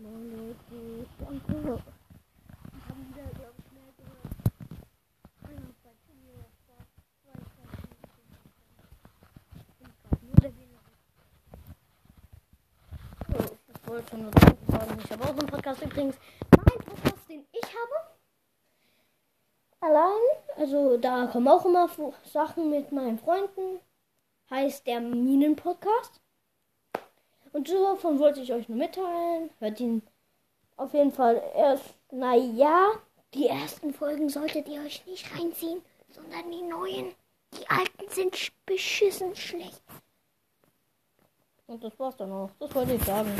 Moin Leute, danke. Wir haben wieder, glaube ich, mehr gehört. Mir, vor zwei. Ich bin gerade nur der Wähler. So, ich wollte nur sagen, ich habe auch einen Podcast übrigens. Mein Podcast, den ich habe. Allein, also da kommen auch immer Sachen mit meinen Freunden. Heißt der Minen-Podcast. Und davon wollte ich euch nur mitteilen. Hört ihn auf jeden Fall erst. Naja, die ersten Folgen solltet ihr euch nicht reinziehen, sondern die neuen. Die alten sind sch- beschissen schlecht. Und das war's dann auch. Das wollte ich sagen.